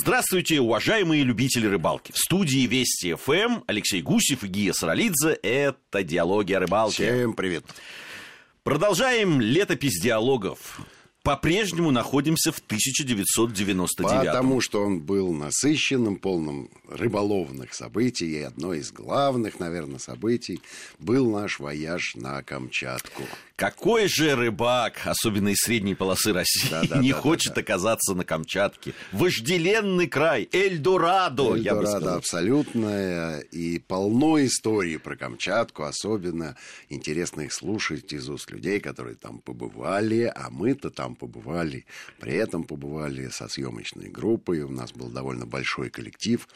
Здравствуйте, уважаемые любители рыбалки. В студии Вести ФМ Алексей Гусев и Гия Саралидзе. Это «Диалоги о рыбалке». Всем привет. Продолжаем летопись диалогов. По-прежнему находимся в 1999 Потому что он был насыщенным, полным рыболовных событий. И одно из главных, наверное, событий был наш вояж на Камчатку. Какой же рыбак, особенно из средней полосы России, Да, да, не да, хочет да, оказаться на Камчатке? Вожделенный край, Эльдорадо, я бы Эльдорадо сказал. абсолютное и полно историй про Камчатку. Особенно интересно их слушать из уст людей, которые там побывали, а мы-то там побывали. При этом побывали со съемочной группой. У нас был довольно большой коллектив.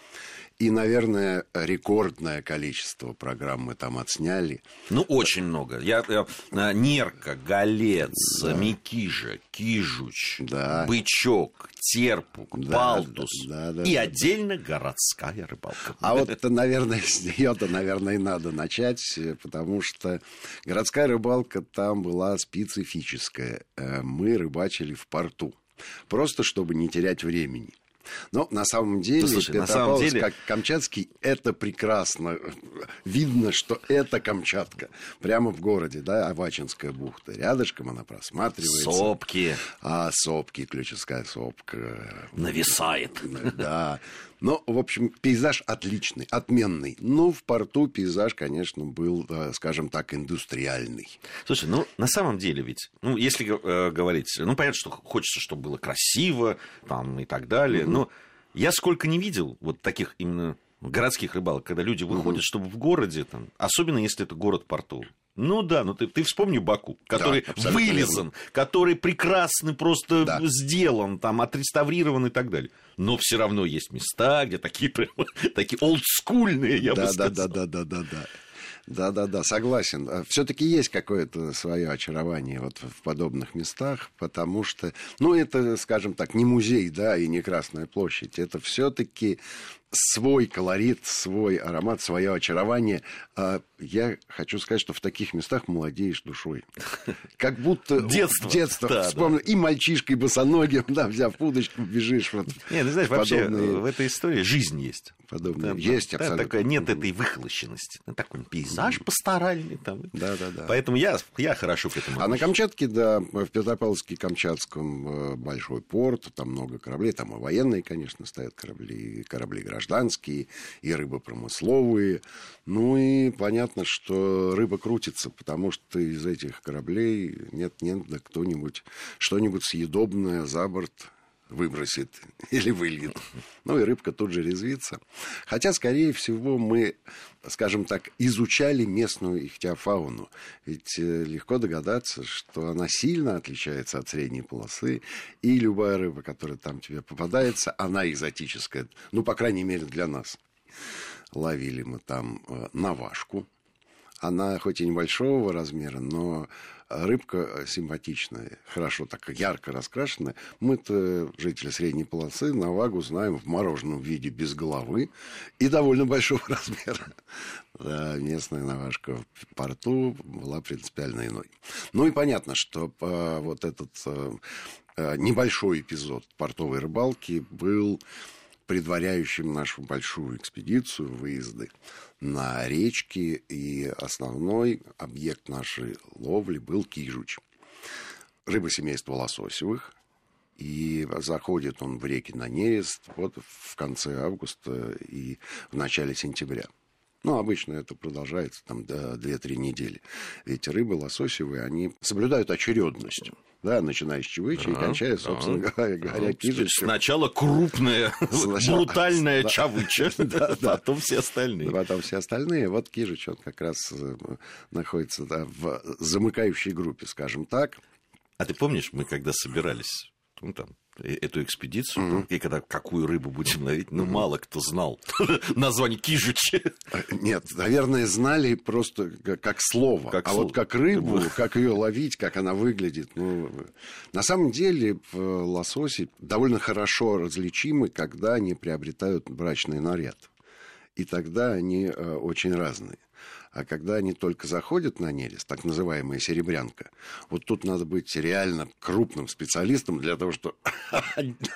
И, наверное, рекордное количество программ мы там отсняли. Ну, очень много. Я, я- а, Нерка, Голец, Микижа, Кижуч, Да. Бычок, Терпук, Да, Балтус. да, да, и да. отдельно городская рыбалка. А вот, это, наверное, с нее-то, наверное, и надо начать, э, потому что городская рыбалка там была специфическая. Э, Мы рыбачили в порту, просто чтобы не терять времени. Но на самом деле, Ну, слушай, на самом деле- как Камчатский, это прекрасно. Видно, что это Камчатка. Прямо в городе, да, Авачинская бухта. Рядышком она просматривается. Сопки А сопки, ключевская сопка, нависает. да. Но, в общем, пейзаж отличный, отменный. Ну, в порту пейзаж, конечно, был, э, скажем так, индустриальный. Слушай, ну на самом деле ведь, ну если э, говорить, ну понятно, что хочется, чтобы было красиво, там и так далее, но я сколько не видел вот таких именно городских рыбалок, когда люди выходят, чтобы в городе, там, особенно если это город портовый. Ну да, ну ты, ты вспомни Баку, который абсолютно вылезан, который прекрасно просто Да. сделан, там, отреставрирован и так далее. Но все равно есть места, где такие прям, такие олдскульные, я бы да, да, сказал. да, да, да, да, да. Да, да, да, согласен. Все-таки есть какое-то свое очарование вот в подобных местах, потому что, ну, это, скажем так, не музей, да, и не Красная площадь. Это все-таки свой колорит, свой аромат, свое очарование. А я хочу сказать, что в таких местах молодеешь душой. Как будто Детство. детство Да, вспомнил. И мальчишкой босоногим, да, взяв удочку, бежишь вот Не, ну знаешь, в вообще подобные- в этой истории жизнь есть. подобные. Да, Есть да, абсолютно. такая- нет этой выхолощенности. Ну, Такой пейзаж пасторальный там. Да, да, да. Поэтому я, я хорошо к этому А на. Камчатке, да, в Петропавловске-Камчатском э, большой порт, там много кораблей, там и военные, конечно, стоят корабли, и корабли гражданские, и рыбопромысловые. Ну и понятно, что рыба крутится, потому что из этих кораблей нет-нет, да кто-нибудь что-нибудь съедобное за борт выбросит или выльет. Ну и рыбка тут же резвится. Хотя, скорее всего, мы, скажем так, изучали местную ихтиофауну. Ведь э, легко догадаться, что она сильно отличается от средней полосы. И любая рыба, которая там тебе попадается, она экзотическая. Ну, по крайней мере, для нас. Ловили мы там э, навашку. Она хоть и небольшого размера, но рыбка симпатичная, хорошо так ярко раскрашенная. Мы-то, жители средней полосы, навагу знаем в мороженом виде без головы и довольно большого размера. Да, местная навашка в порту была принципиально иной. Ну и понятно, что э, вот этот э, э, небольшой эпизод портовой рыбалки был предваряющим нашу большую экспедицию, выезды на речки, и основной объект нашей ловли был кижуч. Рыба семейства лососевых, и заходит он в реки на нерест вот в конце августа и в начале сентября. Ну, обычно это продолжается там до 2-3 недели. Ведь рыбы лососевые, они соблюдают очередность. Да, начиная с чевыча и кончая, собственно говоря, говоря Ну, кижичем. Сначала крупная, Сначала- брутальная Да. чавыча, Да, да. потом все остальные. Потом все остальные. Вот Кижич, он как раз э, находится да, в замыкающей группе, скажем так. А ты помнишь, мы когда собирались, ну, там, эту экспедицию, ну, и когда какую рыбу будем ловить, ну, мало кто знал название кижучи. Э, Нет, наверное, знали просто как, слово. Как а слово. вот как рыбу, как ее ловить, как она выглядит. Ну, на самом деле э, лососи довольно хорошо различимы, когда они приобретают брачный наряд. И тогда они э, очень разные. А когда они только заходят на нерест, так называемая серебрянка, вот тут надо быть реально крупным специалистом для того, чтобы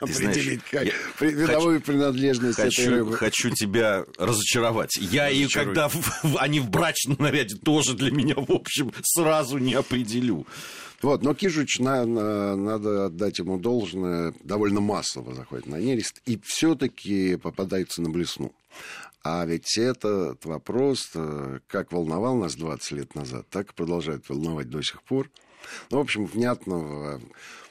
определить как, видовую принадлежность хочу, этой рыбы. Хочу тебя разочаровать. Я ее, когда они в брачном наряде, тоже для меня, в общем, сразу не определю. Вот, но Кижуч, на, на, надо отдать ему должное, довольно массово заходит на нерест и все-таки попадается на блесну. А ведь этот вопрос, э, как волновал нас 20 лет назад, так и продолжает волновать до сих пор. Ну, в общем, внятного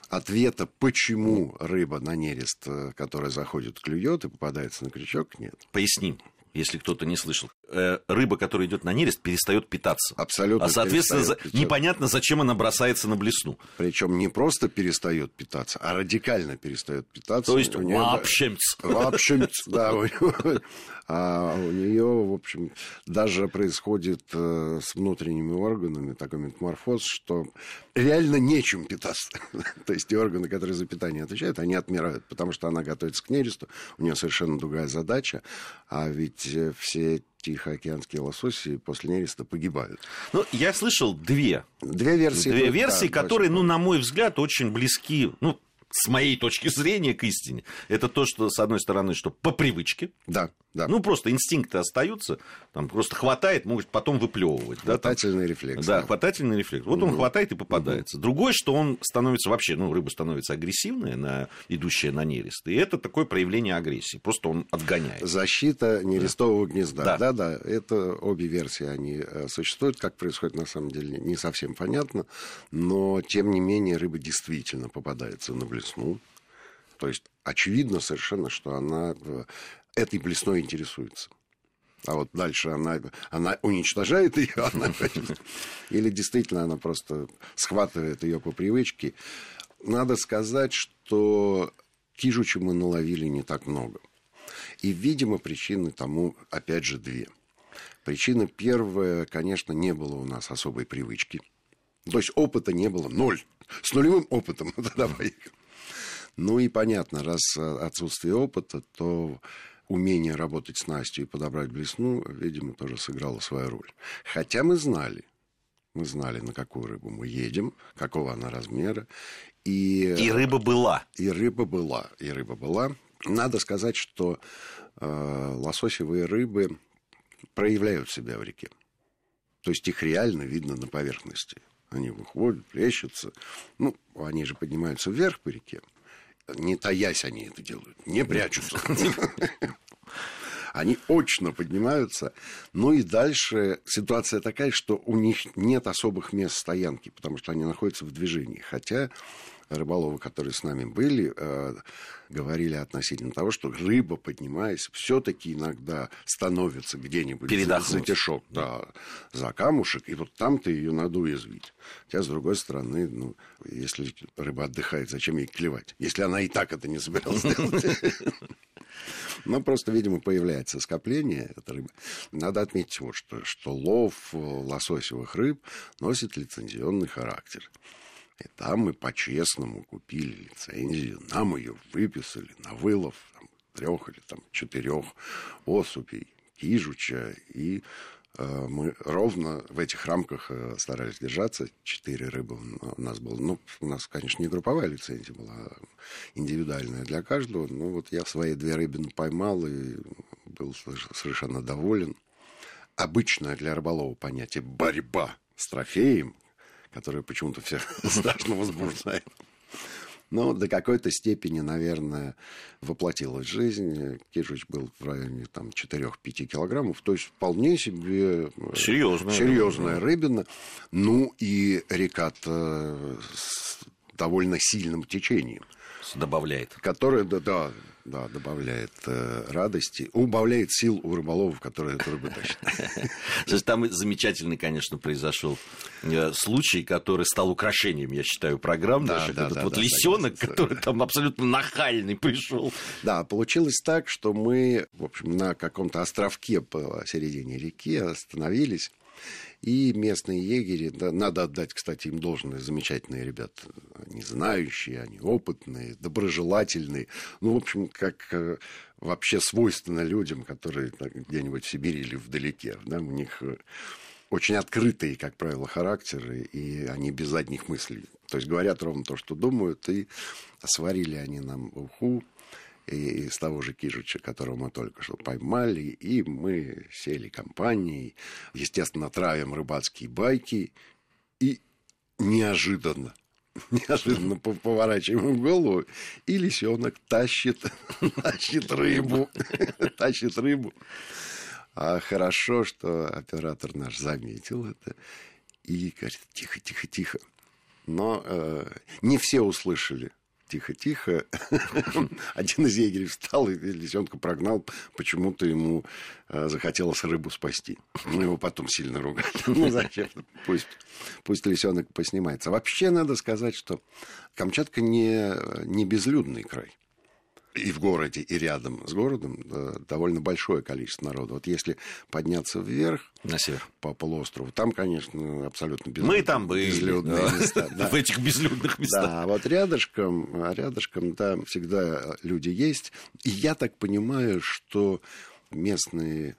ответа, почему рыба на нерест, э, которая заходит, клюет и попадается на крючок, нет. Поясним если кто-то не слышал. Э, рыба, которая идет на нерест, перестает питаться. Абсолютно. А соответственно, за... непонятно, зачем она бросается на блесну. Причем не просто перестает питаться, а радикально перестает питаться. То есть вообще. Вообще, да. А у нее, в общем, даже происходит э, с внутренними органами такой метаморфоз, что реально нечем питаться. То есть те органы, которые за питание отвечают, они отмирают, потому что она готовится к нересту, у нее совершенно другая задача, а ведь э, все тихоокеанские лососи после нереста погибают. Ну, я слышал две. Две версии. Две версии, да, которые, ну, на мой взгляд, очень близки. Ну, с моей точки зрения, к истине. Это то, что, с одной стороны, что по привычке. Да, да. Ну, просто инстинкты остаются, там просто хватает, может потом выплевывать. Хватательный да, там, рефлекс. Да, да, хватательный рефлекс. Вот угу. он хватает и попадается. Угу. Другой, что он становится вообще, ну, рыба становится агрессивная, на, идущая на нерест. И это такое проявление агрессии. Просто он отгоняет. Защита нерестового да. гнезда. Да. да, да. Это обе версии, они э, существуют. Как происходит, на самом деле, не совсем понятно. Но, тем не менее, рыба действительно попадается на блесну. То есть очевидно совершенно, что она э, этой блесной интересуется. А вот дальше она, она уничтожает ее, она, или действительно она просто схватывает ее по привычке. Надо сказать, что кижучи мы наловили не так много. И, видимо, причины тому, опять же, две. Причина первая, конечно, не было у нас особой привычки. То есть опыта не было, ноль. С нулевым опытом, давай. Ну и понятно, раз отсутствие опыта, то умение работать с Настей и подобрать блесну, видимо, тоже сыграло свою роль. Хотя мы знали, мы знали, на какую рыбу мы едем, какого она размера. И, и рыба была. И рыба была. И рыба была. Надо сказать, что э, лососевые рыбы проявляют себя в реке. То есть их реально видно на поверхности. Они выходят, плещутся. Ну, они же поднимаются вверх по реке не таясь они это делают, не прячутся. Они очно поднимаются. Ну и дальше ситуация такая, что у них нет особых мест стоянки, потому что они находятся в движении. Хотя рыболовы, которые с нами были, э, говорили относительно того, что рыба, поднимаясь, все-таки иногда становится где-нибудь за, за тишок, да, за камушек, и вот там-то ее надо уязвить. Хотя, с другой стороны, ну, если рыба отдыхает, зачем ей клевать? Если она и так это не собиралась делать. Но просто, видимо, появляется скопление этой рыбы. Надо отметить вот что, что лов лососевых рыб носит лицензионный характер. И там мы по-честному купили лицензию, нам ее выписали на вылов там, трех или там, четырех особей кижуча, и э, мы ровно в этих рамках э, старались держаться. Четыре рыбы у нас было. Ну, у нас, конечно, не групповая лицензия была, а индивидуальная для каждого. Ну, вот я свои две рыбины поймал и был совершенно доволен. Обычное для рыболова понятие «борьба» с трофеем, которая почему-то всех страшно возбуждает. Но до какой-то степени, наверное, воплотилась жизнь. Кижич был в районе там, 4-5 килограммов. То есть вполне себе э, серьезная, серьезная рыбина. Ну и река с довольно сильным течением. Добавляет. Которая, да, да, да, добавляет э, радости, убавляет сил у рыболовов, которые эту рыбу тащат. Там замечательный, конечно, произошел э, случай, который стал украшением, я считаю, программ да. Да, Этот да, вот да, лисенок, да, который там абсолютно нахальный пришел. Да, получилось так, что мы, в общем, на каком-то островке по середине реки остановились И местные егери, да, надо отдать, кстати, им должное, замечательные ребята. Они знающие, они опытные, доброжелательные. Ну, в общем, как э, вообще свойственно людям, которые где-нибудь в Сибири или вдалеке. Да, у них э, очень открытые, как правило, характеры, и они без задних мыслей. То есть говорят ровно то, что думают, и сварили они нам уху и из того же Кижича, которого мы только что поймали, и мы сели компанией, естественно, травим рыбацкие байки, и неожиданно неожиданно поворачиваем голову, и лисенок тащит, тащит рыбу, тащит рыбу. А хорошо, что оператор наш заметил это и говорит, тихо, тихо, тихо. Но э, не все услышали тихо-тихо. Один из егерей встал и лисенка прогнал. Почему-то ему э, захотелось рыбу спасти. Мы его потом сильно ругали. Ну, зачем? Пусть, пусть лисенок поснимается. Вообще надо сказать, что Камчатка не, не безлюдный край и в городе, и рядом с городом довольно большое количество народу. Вот если подняться вверх, на север, по полуострову, там, конечно, абсолютно безлюд... Мы там были. безлюдные да. места. Да. В этих безлюдных местах. Да, а вот рядышком, рядышком, да, всегда люди есть. И я так понимаю, что местные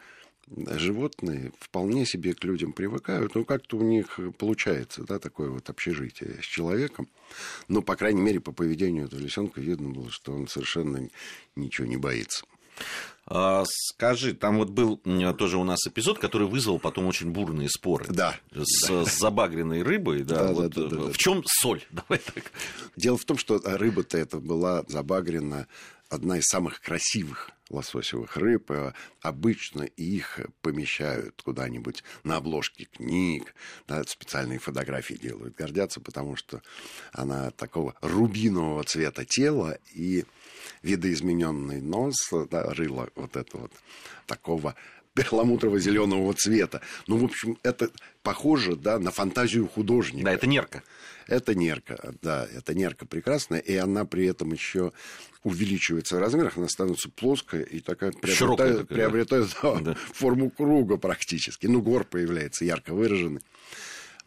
животные вполне себе к людям привыкают. Ну, как-то у них получается, да, такое вот общежитие с человеком. Но, по крайней мере, по поведению этого лисенка видно было, что он совершенно ничего не боится. А, скажи, там вот был тоже у нас эпизод, который вызвал потом очень бурные споры. Да. С, да. с забагренной рыбой. Да, да, вот, да, да, да. В чем соль? Давай так. Дело в том, что рыба-то это была забагрена одна из самых красивых лососевых рыб. Э, обычно их помещают куда-нибудь на обложке книг, да, специальные фотографии делают, гордятся, потому что она такого рубинового цвета тела и видоизмененный нос, да, рыло вот это вот такого перламутрово-зеленого цвета. Ну, в общем, это похоже да, на фантазию художника. Да, это нерка. Это нерка, да, это нерка прекрасная, и она при этом еще увеличивается в размерах, она становится плоская и такая приобретает, такая, приобретает да. Да, форму круга практически. Ну, гор появляется ярко выраженный.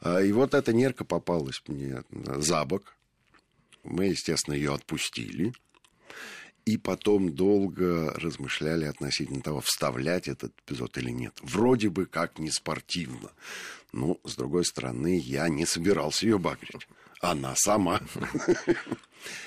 А, и вот эта нерка попалась мне за бок. Мы, естественно, ее отпустили. И потом долго размышляли относительно того, вставлять этот эпизод или нет. Вроде бы как не спортивно. Но, с другой стороны, я не собирался ее багрить. Она сама.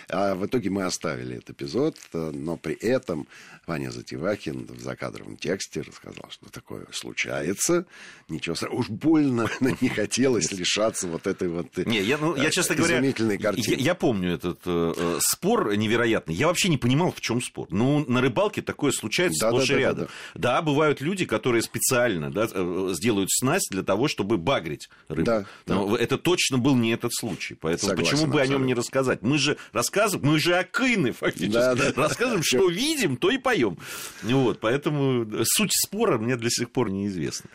А в итоге мы оставили этот эпизод, но при этом Ваня Затевахин в закадровом тексте рассказал, что такое случается. Ничего страшного. Уж больно не хотелось лишаться вот этой вот не, я, ну, я, честно говоря, картины. Я, я помню этот э, э, спор невероятный. Я вообще не понимал, в чем спор. Ну, на рыбалке такое случается да, сплошь да, и рядом. Да, да. да, бывают люди, которые специально да, э, сделают снасть для того, чтобы багрить рыбу. Да, Но да. это точно был не этот случай. Поэтому Согласен, почему бы абсолютно. о нем не рассказать? Мы же рассказываем, мы же акины фактически. Да, да. Рассказываем, что видим, то и поем. Вот, поэтому суть спора мне до сих пор неизвестна.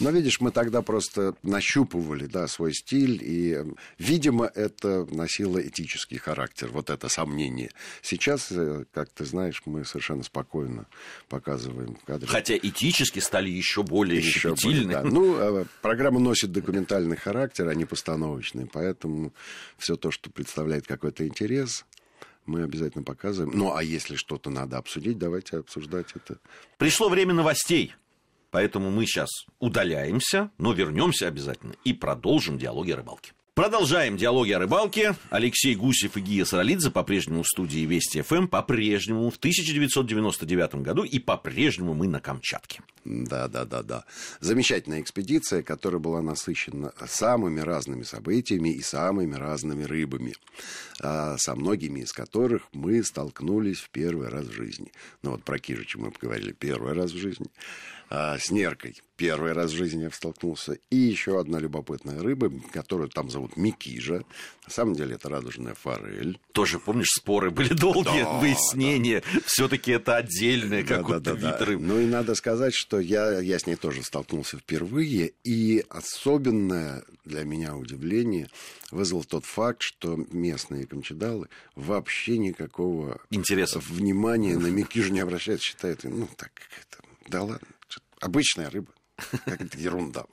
Но, видишь, мы тогда просто нащупывали да, свой стиль, и, видимо, это носило этический характер, вот это сомнение. Сейчас, э, как ты знаешь, мы совершенно спокойно показываем кадры. Хотя этически стали еще более еще щепетильны. Более, да. Ну, э, программа носит документальный характер, а не постановочный, поэтому все то, что представляет какой-то интерес, мы обязательно показываем. Ну, а если что-то надо обсудить, давайте обсуждать это. Пришло время новостей. Поэтому мы сейчас удаляемся, но вернемся обязательно и продолжим диалоги о рыбалке. Продолжаем диалоги о рыбалке. Алексей Гусев и Гия Саралидзе по-прежнему в студии Вести ФМ, по-прежнему в 1999 году и по-прежнему мы на Камчатке. Да, да, да, да. Замечательная экспедиция, которая была насыщена самыми разными событиями и самыми разными рыбами, а, со многими из которых мы столкнулись в первый раз в жизни. Ну вот про Кижича мы поговорили первый раз в жизни. А, с неркой первый раз в жизни я столкнулся. И еще одна любопытная рыба, которую там зовут Микижа. На самом деле это радужная форель. Тоже, помнишь, споры были долгие, да, выяснения. Да. Все-таки это отдельная да, какой-то да, да, вид да. рыбы. Ну и надо сказать, что я, я с ней тоже столкнулся впервые. И особенное для меня удивление вызвал тот факт, что местные камчедалы вообще никакого Интереса. внимания на Микижу не обращают. Считают, ну так, это, да ладно, обычная рыба. Как ерунда.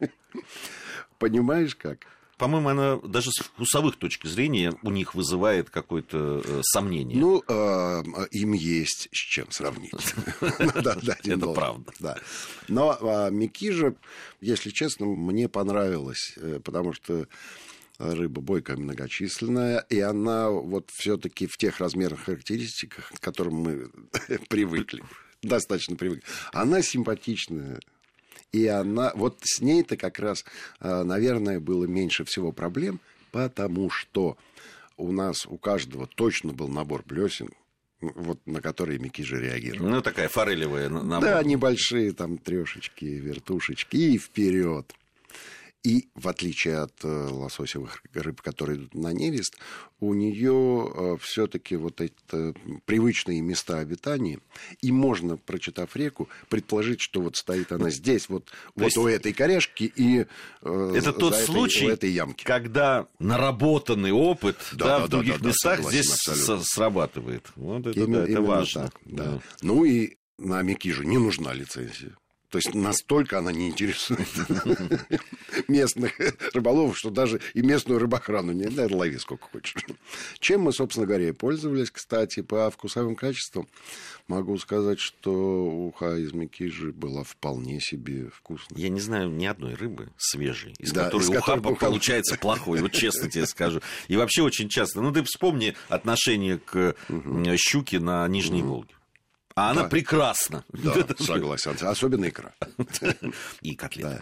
Понимаешь как? По-моему, она даже с вкусовых точки зрения у них вызывает какое-то э, сомнение. Ну, э, им есть с чем сравнить. Это правда. Да. Но а, Микижа, если честно, мне понравилось, э, потому что рыба бойкая, многочисленная, и она вот все-таки в тех размерных характеристиках, к которым мы привыкли, достаточно привыкли, она симпатичная, и она, вот с ней-то как раз, а, наверное, было меньше всего проблем, потому что у нас у каждого точно был набор блесен, вот на которые Микижи реагировал. Ну, такая форелевая набор. Да, небольшие там трешечки, вертушечки и вперед. И в отличие от э, лососевых рыб, которые идут на нерест, у нее э, все-таки вот это привычные места обитания. И можно, прочитав реку, предположить, что вот стоит она здесь, вот, вот есть... у этой корешки и э, это тот этой, случай, у этой ямки. когда наработанный опыт да, да, да, в других да, местах согласен, здесь абсолютно. срабатывает. Вот это, именно, да, это важно. Так, да. Да. Ну и на Микиже не нужна лицензия. То есть настолько она не интересует местных рыболовов, что даже и местную рыбохрану не дай лови сколько хочешь. Чем мы, собственно говоря, и пользовались, кстати, по вкусовым качествам. Могу сказать, что уха из Микижи была вполне себе вкусной. Я не знаю ни одной рыбы свежей, из да, которой из уха которой получается плохой, вот честно тебе скажу. И вообще очень часто. Ну, ты вспомни отношение к щуке на Нижней Волге. А она да. прекрасна. Да, согласен. Особенно икра. И котлеты. Да.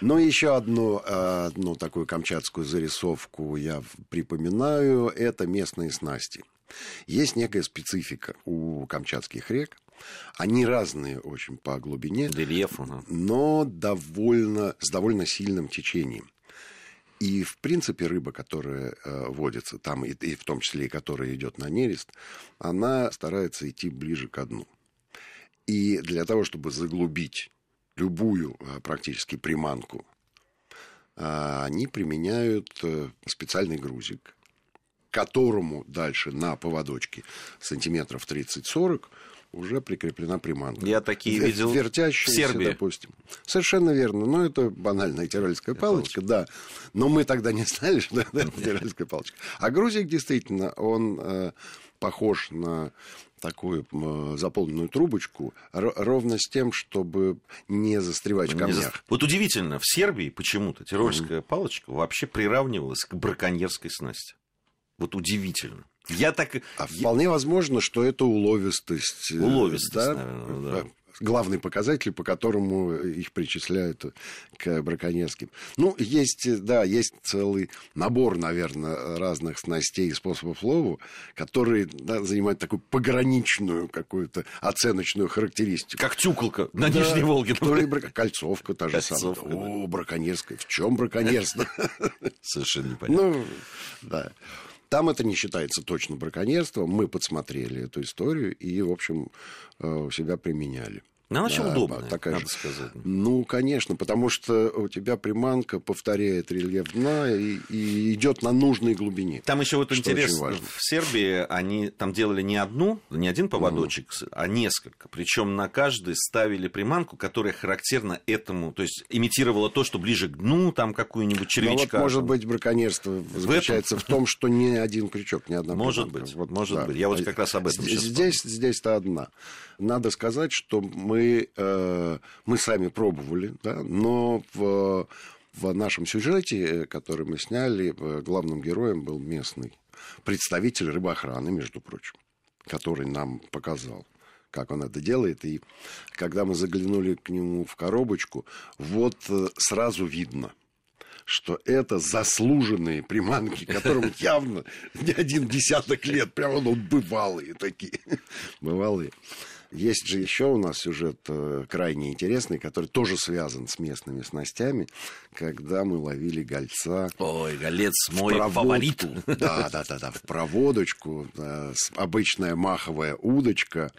Но еще одну, одну такую камчатскую зарисовку я припоминаю. Это местные снасти. Есть некая специфика у камчатских рек. Они разные очень по глубине. Рельефу. Но довольно, с довольно сильным течением. И, в принципе, рыба, которая э, водится там, и, и в том числе и которая идет на нерест, она старается идти ближе к дну. И для того, чтобы заглубить любую э, практически приманку, э, они применяют э, специальный грузик, которому дальше на поводочке сантиметров 30-40 уже прикреплена приманка. Я такие Вер- видел вертящиеся, в Сербии. допустим. Совершенно верно. Но это банальная тирольская палочка, палочка. да. Но мы тогда не знали, что это тирольская палочка. А грузик действительно, он э, похож на такую э, заполненную трубочку, ровно с тем, чтобы не застревать в камнях. За... Вот удивительно, в Сербии почему-то тирольская mm-hmm. палочка вообще приравнивалась к браконьерской снасти. Вот удивительно. Я так... А вполне возможно, что это уловистость. Э, уловистость, да? наверное, да главный показатель, по которому их причисляют к браконьерским. Ну, есть, да, есть целый набор, наверное, разных снастей и способов лову, которые да, занимают такую пограничную какую-то оценочную характеристику. Как тюколка на да, Нижней Волге. Брак... Кольцовка та же самая. О, браконьерская. В чем браконьерство? Совершенно непонятно. Ну, да. Там это не считается точно браконьерством. Мы подсмотрели эту историю и, в общем, э, у себя применяли. Ну, она очень да, удобная, такая надо же. сказать. Ну, конечно, потому что у тебя приманка повторяет рельеф дна и, и идет на нужной глубине. Там еще вот интересно, в Сербии они там делали не одну, не один поводочек, mm. а несколько. Причем на каждый ставили приманку, которая характерна этому, то есть имитировала то, что ближе к дну, там какую-нибудь червячка. Ну, вот, может быть, браконьерство заключается в, в том, что не один крючок, не одна Может приманка. быть, вот, может да. быть. Я вот как раз об этом Здесь, здесь-то одна. Надо сказать, что мы, э, мы сами пробовали, да, но в, в нашем сюжете, э, который мы сняли, э, главным героем был местный представитель рыбоохраны, между прочим, который нам показал как он это делает. И когда мы заглянули к нему в коробочку, вот сразу видно, что это заслуженные приманки, которым явно не один десяток лет, прямо ну, бывалые такие, бывалые. Есть же еще у нас сюжет э, крайне интересный, который тоже связан с местными снастями, когда мы ловили гольца. Ой, голец мой фаворит. Да, да, да, да, в проводочку, да, обычная маховая удочка.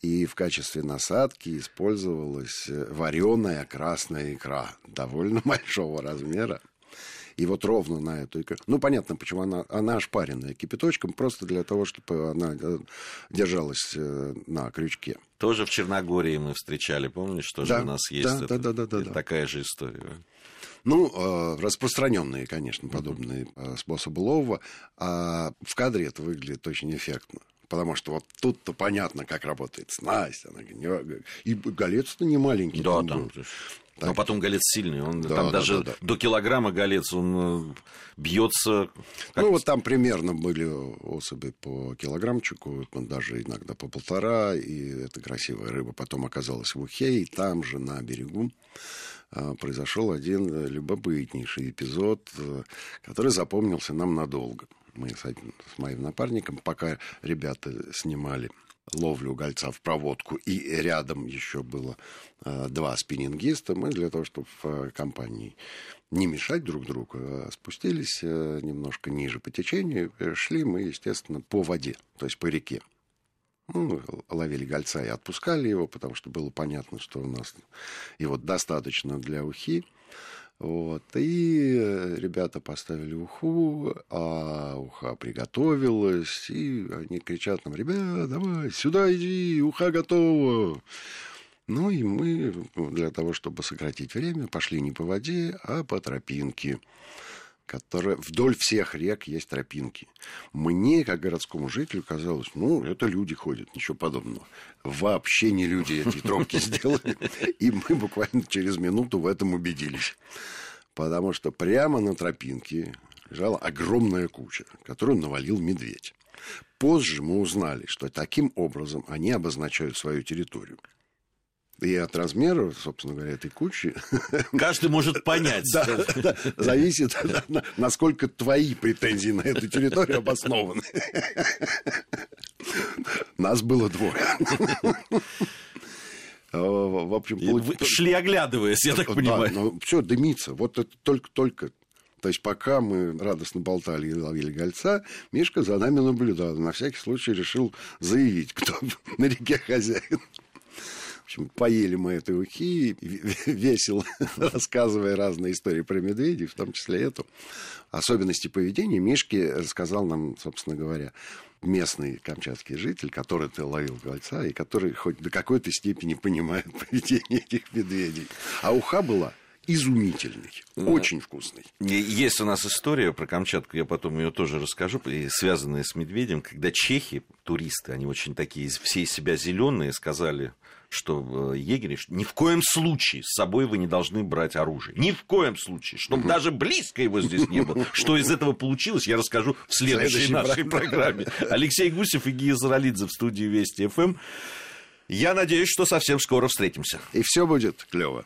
И в качестве насадки использовалась э, вареная красная икра довольно большого размера. И вот ровно на эту икру. Ну, понятно, почему она, она ошпаренная кипяточком, просто для того, чтобы она э, держалась э, на крючке. Тоже в Черногории мы встречали, помнишь, что да, у нас есть да, это, да, да, да, да, такая же история. Ну, э, распространенные, конечно, подобные uh-huh. способы лова. А в кадре это выглядит очень эффектно. Потому что вот тут-то понятно, как работает снасть. Она, и голец-то не маленький. Да, там. Был. Так. Но потом голец сильный, он да, там да, даже да, да. до килограмма голец, он э, бьется. Как... Ну вот там примерно были особи по килограммчику, даже иногда по полтора, и эта красивая рыба потом оказалась в Ухе, и там же на берегу а, произошел один любопытнейший эпизод, э, который запомнился нам надолго. Мы с, с моим напарником, пока ребята снимали ловлю гольца в проводку, и рядом еще было э, два спиннингиста, мы для того, чтобы в э, компании не мешать друг другу, а спустились э, немножко ниже по течению, шли мы, естественно, по воде, то есть по реке. Ну, ловили гольца и отпускали его, потому что было понятно, что у нас его достаточно для ухи. Вот. И э, ребята поставили уху, а уха приготовилась, и они кричат нам, ребят, давай, сюда иди, уха готова. Ну и мы для того, чтобы сократить время, пошли не по воде, а по тропинке которая вдоль всех рек есть тропинки. Мне, как городскому жителю, казалось, ну, это люди ходят, ничего подобного. Вообще не люди эти тропки сделали. И мы буквально через минуту в этом убедились. Потому что прямо на тропинке лежала огромная куча, которую навалил медведь. Позже мы узнали, что таким образом они обозначают свою территорию. И от размера, собственно говоря, этой кучи... Каждый может понять. Да, да, зависит, насколько твои претензии на эту территорию обоснованы. Нас было двое. В общем, Вы шли оглядываясь, я так понимаю. ну, все, дымится. Вот это только-только то есть пока мы радостно болтали и ловили гольца, Мишка за нами наблюдал. На всякий случай решил заявить, кто на реке хозяин общем, поели мы этой ухи, весело рассказывая разные истории про медведей, в том числе эту. Особенности поведения Мишки рассказал нам, собственно говоря, местный камчатский житель, который ты ловил гольца, и который хоть до какой-то степени понимает поведение этих медведей. А уха была изумительный, очень вкусный. Есть у нас история про Камчатку, я потом ее тоже расскажу, связанная с медведем, когда чехи, туристы, они очень такие, все из себя зеленые, сказали, что э, егери что ни в коем случае с собой вы не должны брать оружие. Ни в коем случае. Чтобы даже близко его здесь не было. Что из этого получилось, я расскажу в следующей нашей программе. Алексей Гусев и Гия Заралидзе в студии Вести ФМ. Я надеюсь, что совсем скоро встретимся. И все будет клево.